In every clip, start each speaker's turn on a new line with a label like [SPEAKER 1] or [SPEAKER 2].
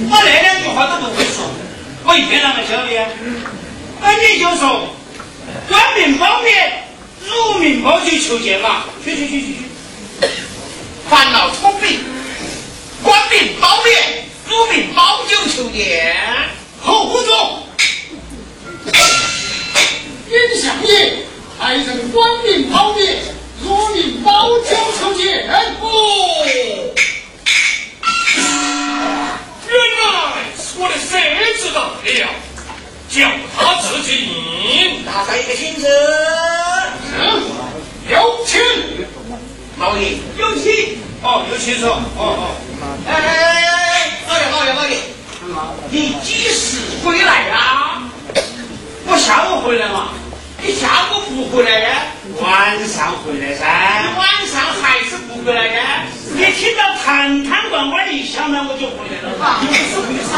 [SPEAKER 1] 我
[SPEAKER 2] 那两句话都不会说，我一天啷个教你？那你就说，官命包面，如命包就求见嘛。去去去去去。烦恼聪明，官命包面，如命包就求见。
[SPEAKER 3] 侯副总，尹相爷。还人官命保灭，如命保酒求见。
[SPEAKER 1] 哦，我的侄子到了，叫他自进。
[SPEAKER 2] 大帅一个请旨。
[SPEAKER 3] 嗯，有请。
[SPEAKER 2] 老爷有请。哦，有请说。哦哦。哎哎哎哎，老爷老爷老爷，你几时回来呀？我下午回来嘛。你下午不回来呀？晚上回来噻。你晚上还是不回来呀？你听到坛坛罐罐一响呢，我就回来了。你是为啥？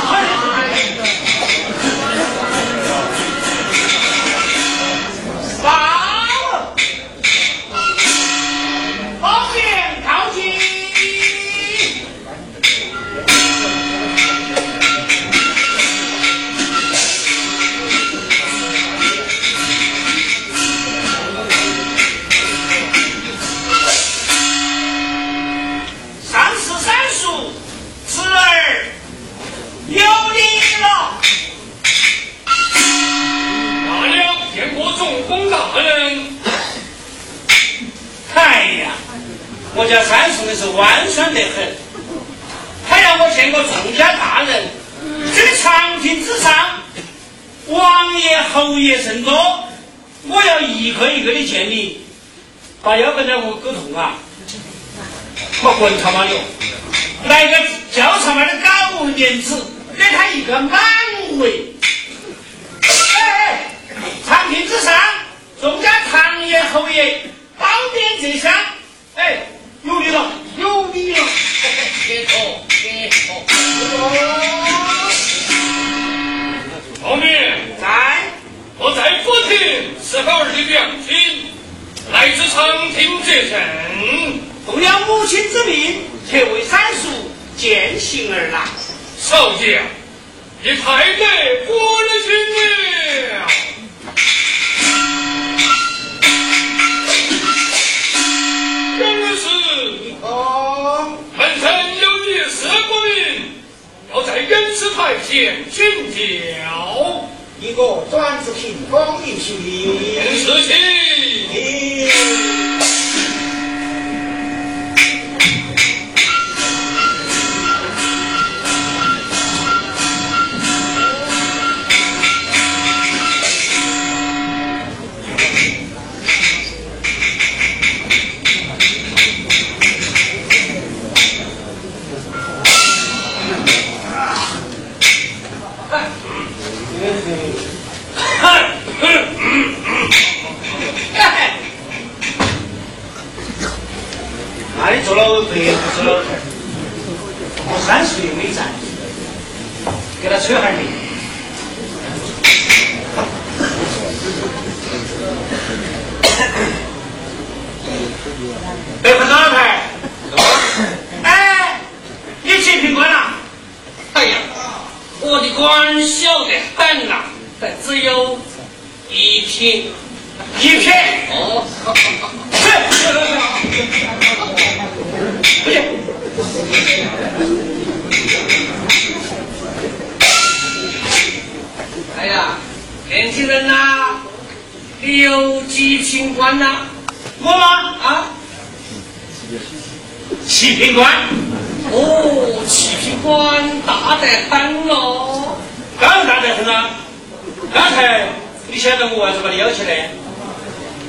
[SPEAKER 2] 刚才你晓得我为什么把你邀起来？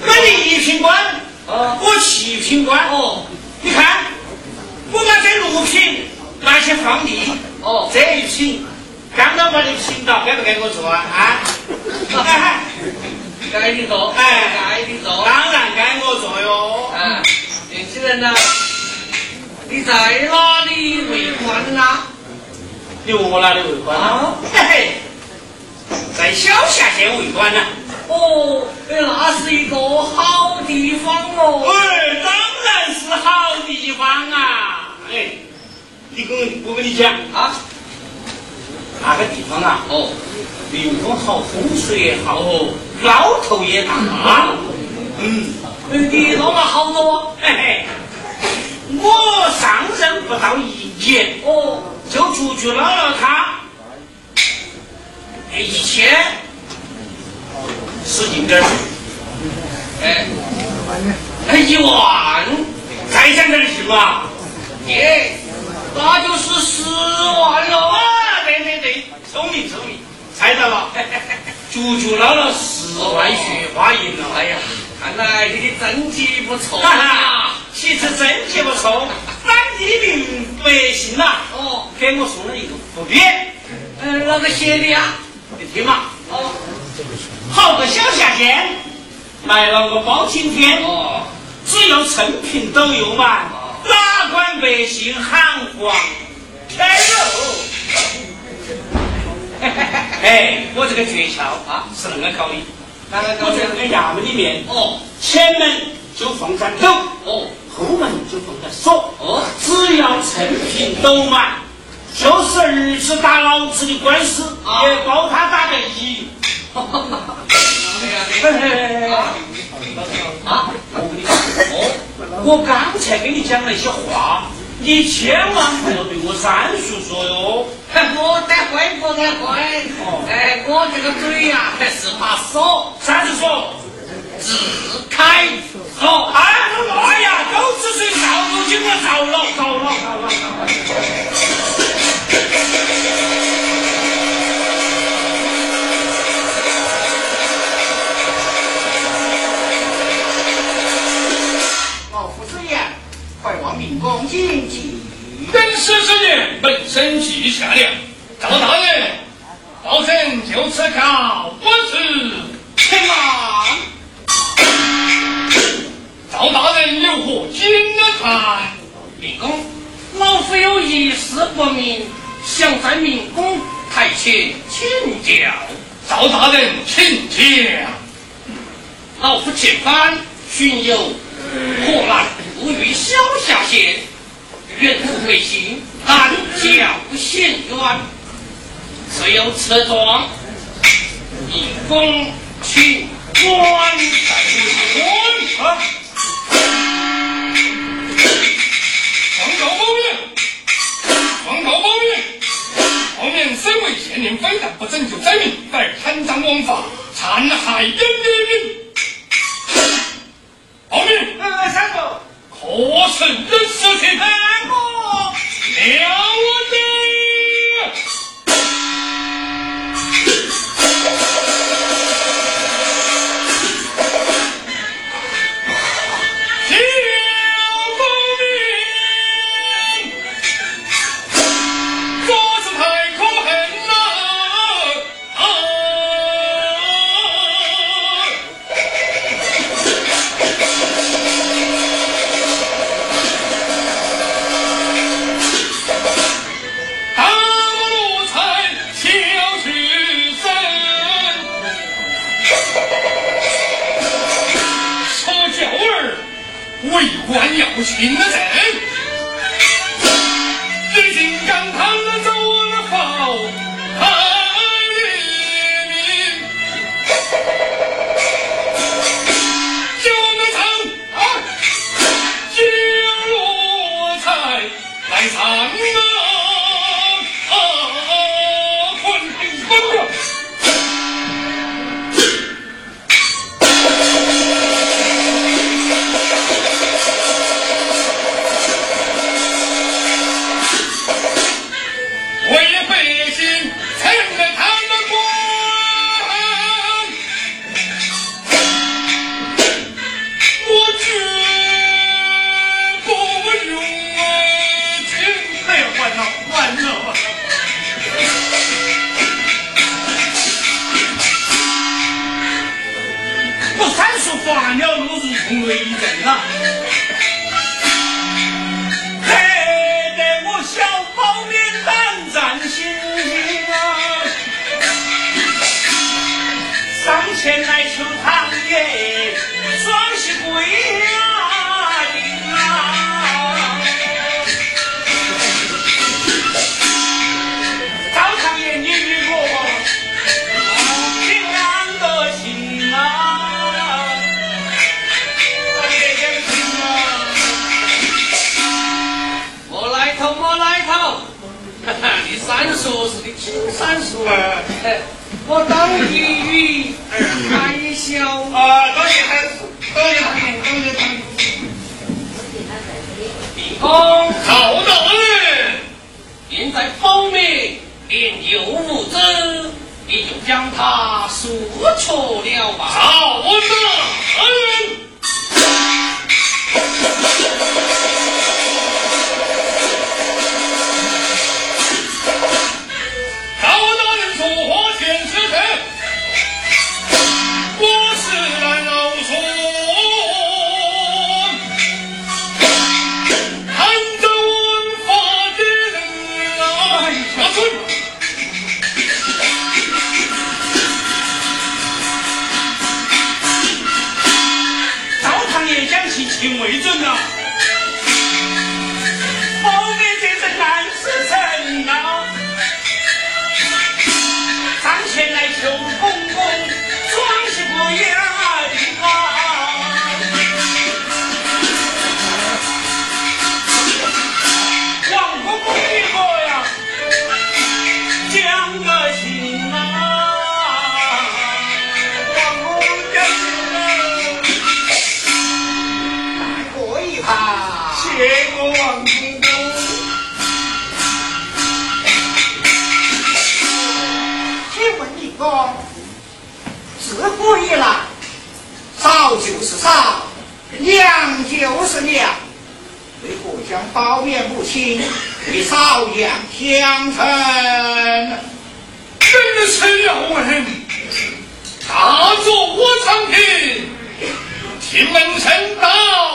[SPEAKER 2] 我你一品官，
[SPEAKER 4] 啊
[SPEAKER 2] 我七品官。
[SPEAKER 4] 哦，
[SPEAKER 2] 你看，我把这六品拿去放地，
[SPEAKER 4] 哦
[SPEAKER 2] 这一品刚刚把你品到，该不该我做啊？啊？
[SPEAKER 4] 该你做，
[SPEAKER 2] 哎
[SPEAKER 4] 该你做。
[SPEAKER 2] 当然该我做哟。
[SPEAKER 4] 啊，年轻人呐，你在哪里为官呐？
[SPEAKER 2] 你问我哪里为官
[SPEAKER 4] 啊？
[SPEAKER 2] 嘿嘿，在小夏县为官呢。
[SPEAKER 4] 哦，那是一个好地方哦。
[SPEAKER 2] 哎，当然是好地方啊！哎，你跟我跟你讲，
[SPEAKER 4] 啊，
[SPEAKER 2] 那个地方啊，
[SPEAKER 4] 哦，
[SPEAKER 2] 民风好，风水也好，哦捞头也大。嗯，
[SPEAKER 4] 呃你捞了好多
[SPEAKER 2] 嘿嘿，我上任不到一年，
[SPEAKER 4] 哦，
[SPEAKER 2] 就出去捞了他一千十斤点儿，
[SPEAKER 4] 哎，哎一万，
[SPEAKER 2] 再讲点儿行吗？
[SPEAKER 4] 耶，那就是十万了。
[SPEAKER 2] 啊，对对对，聪明聪明，猜到了，足足捞了十万雪花银了。
[SPEAKER 4] 哎呀，看来你的真绩不错
[SPEAKER 2] 哈其实真绩不错，当地民百姓呐，
[SPEAKER 4] 哦，
[SPEAKER 2] 给我送了一个福匾，
[SPEAKER 4] 呃，那个写的呀？
[SPEAKER 2] 你听嘛，
[SPEAKER 4] 哦，
[SPEAKER 2] 好个小夏天，买了个包青天，
[SPEAKER 4] 哦，
[SPEAKER 2] 只要成品都有卖，哪管百姓喊黄开肉。哎，我这个诀窍啊是恁个搞的，
[SPEAKER 4] 那个
[SPEAKER 2] 我在那个衙门里面，
[SPEAKER 4] 哦。
[SPEAKER 2] 前门就放盏斗，
[SPEAKER 4] 哦。
[SPEAKER 2] 后门就放盏锁，
[SPEAKER 4] 哦，
[SPEAKER 2] 只要成品都满，就是儿子打老子的官司，
[SPEAKER 4] 啊
[SPEAKER 2] 也包他打得赢。
[SPEAKER 4] 哎呀，
[SPEAKER 2] 嘿嘿我刚才跟你讲那些话，你千万不要对我三叔说哟。
[SPEAKER 4] 我得会，不得会。
[SPEAKER 2] 哦
[SPEAKER 4] 哎，我这个嘴呀，还是把手
[SPEAKER 2] 三叔说，
[SPEAKER 4] 自开。
[SPEAKER 2] 哦，哎，哎呀，狗吃水少不
[SPEAKER 4] 我糟了，糟了，糟了，糟了！老夫之言，快望明公谨记。
[SPEAKER 1] 本师之言，本身记下了。赵大人，保证就此告我辞。
[SPEAKER 4] 且慢。
[SPEAKER 1] 赵大人有何金看？
[SPEAKER 4] 明公，老夫有一事不明，想在明公台前请教。
[SPEAKER 1] 赵大人，请讲。
[SPEAKER 4] 老夫前番巡游河南路遇萧下县，远途回行，但较险远，虽有此状，明公请官
[SPEAKER 1] 官啊！状告某人，状告某人，身为县令，非但不拯救灾民，反而贪赃枉法，残害人民。后面，
[SPEAKER 4] 呃，三个，
[SPEAKER 1] 可是人事情，
[SPEAKER 4] 三哥，
[SPEAKER 1] 了为官要勤的人，
[SPEAKER 4] 三叔，我当一语儿还小
[SPEAKER 1] 啊，多谢三叔，多谢大人，多谢大人。
[SPEAKER 4] 地公，
[SPEAKER 1] 曹大人，
[SPEAKER 4] 现在保面连幼无子，你就将他赎出了吧。
[SPEAKER 1] 曹大
[SPEAKER 4] 包面不
[SPEAKER 2] 清，你少阳相称？
[SPEAKER 1] 真是要问，大作我长亭，请门神道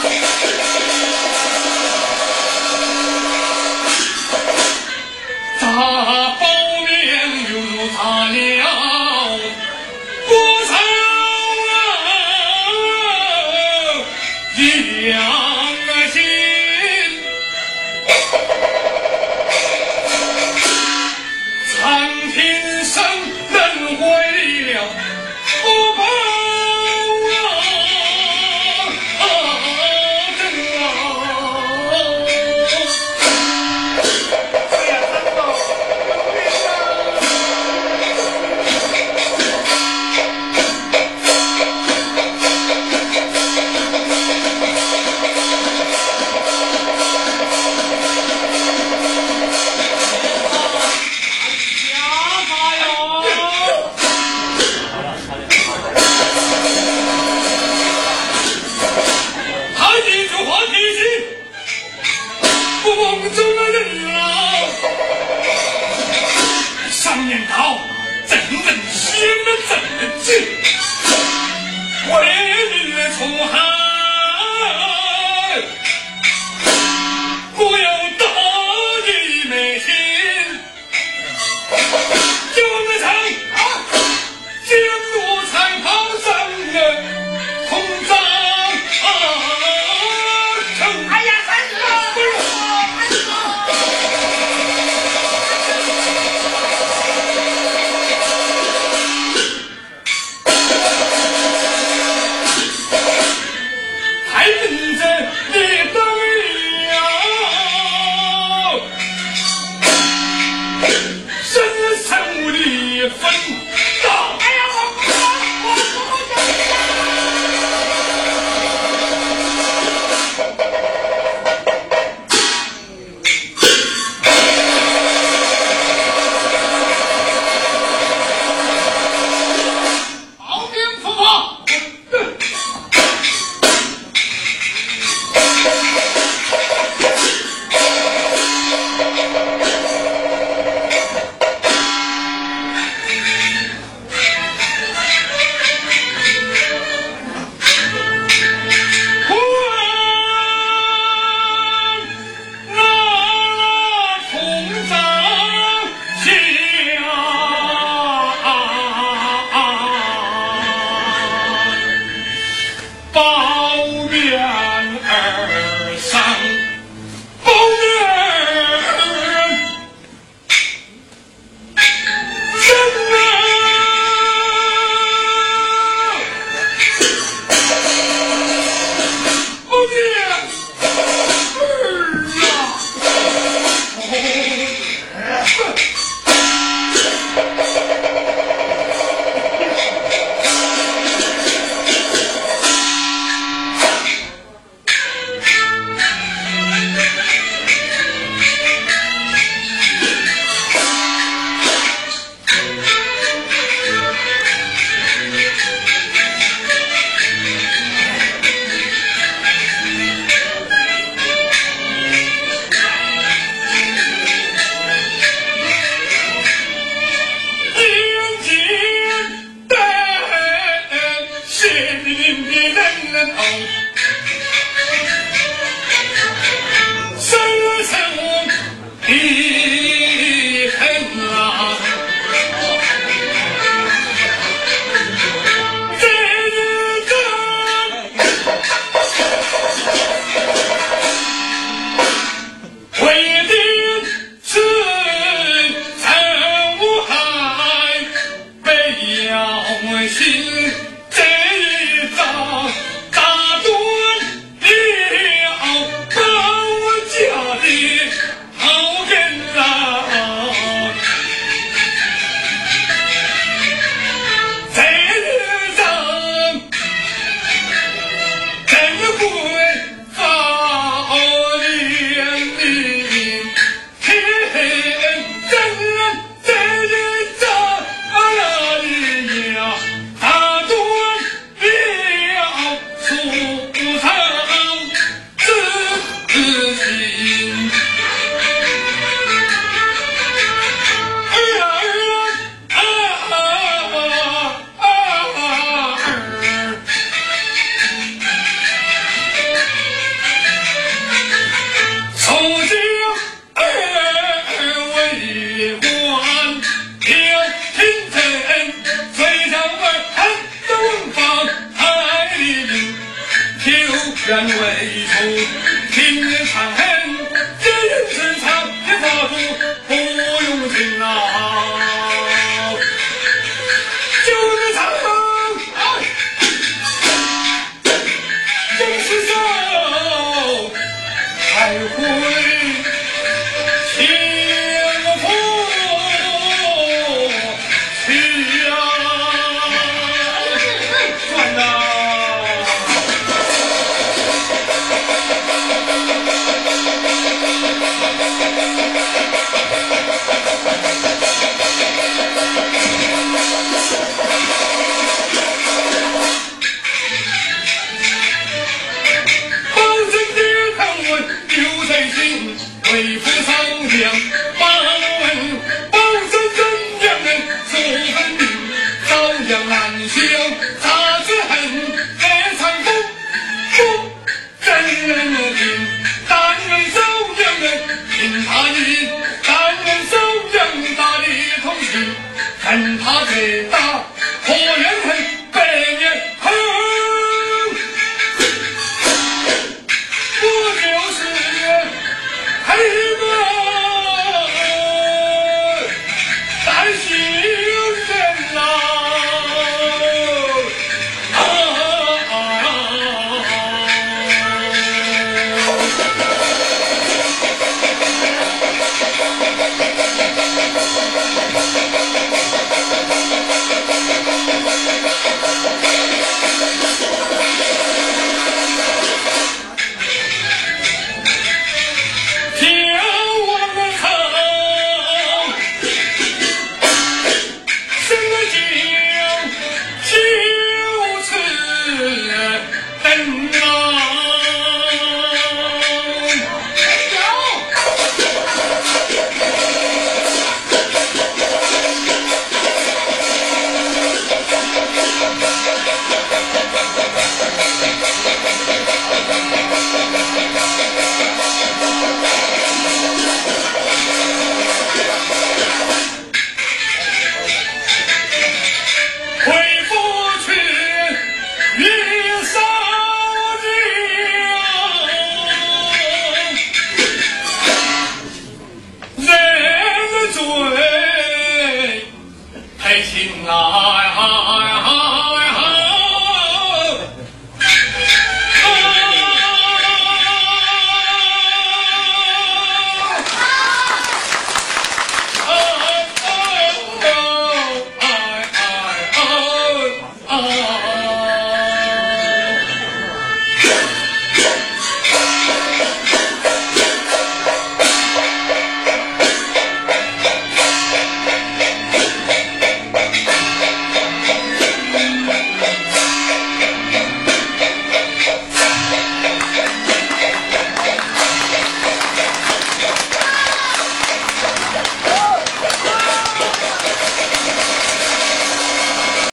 [SPEAKER 1] Thank you. 为儿从寒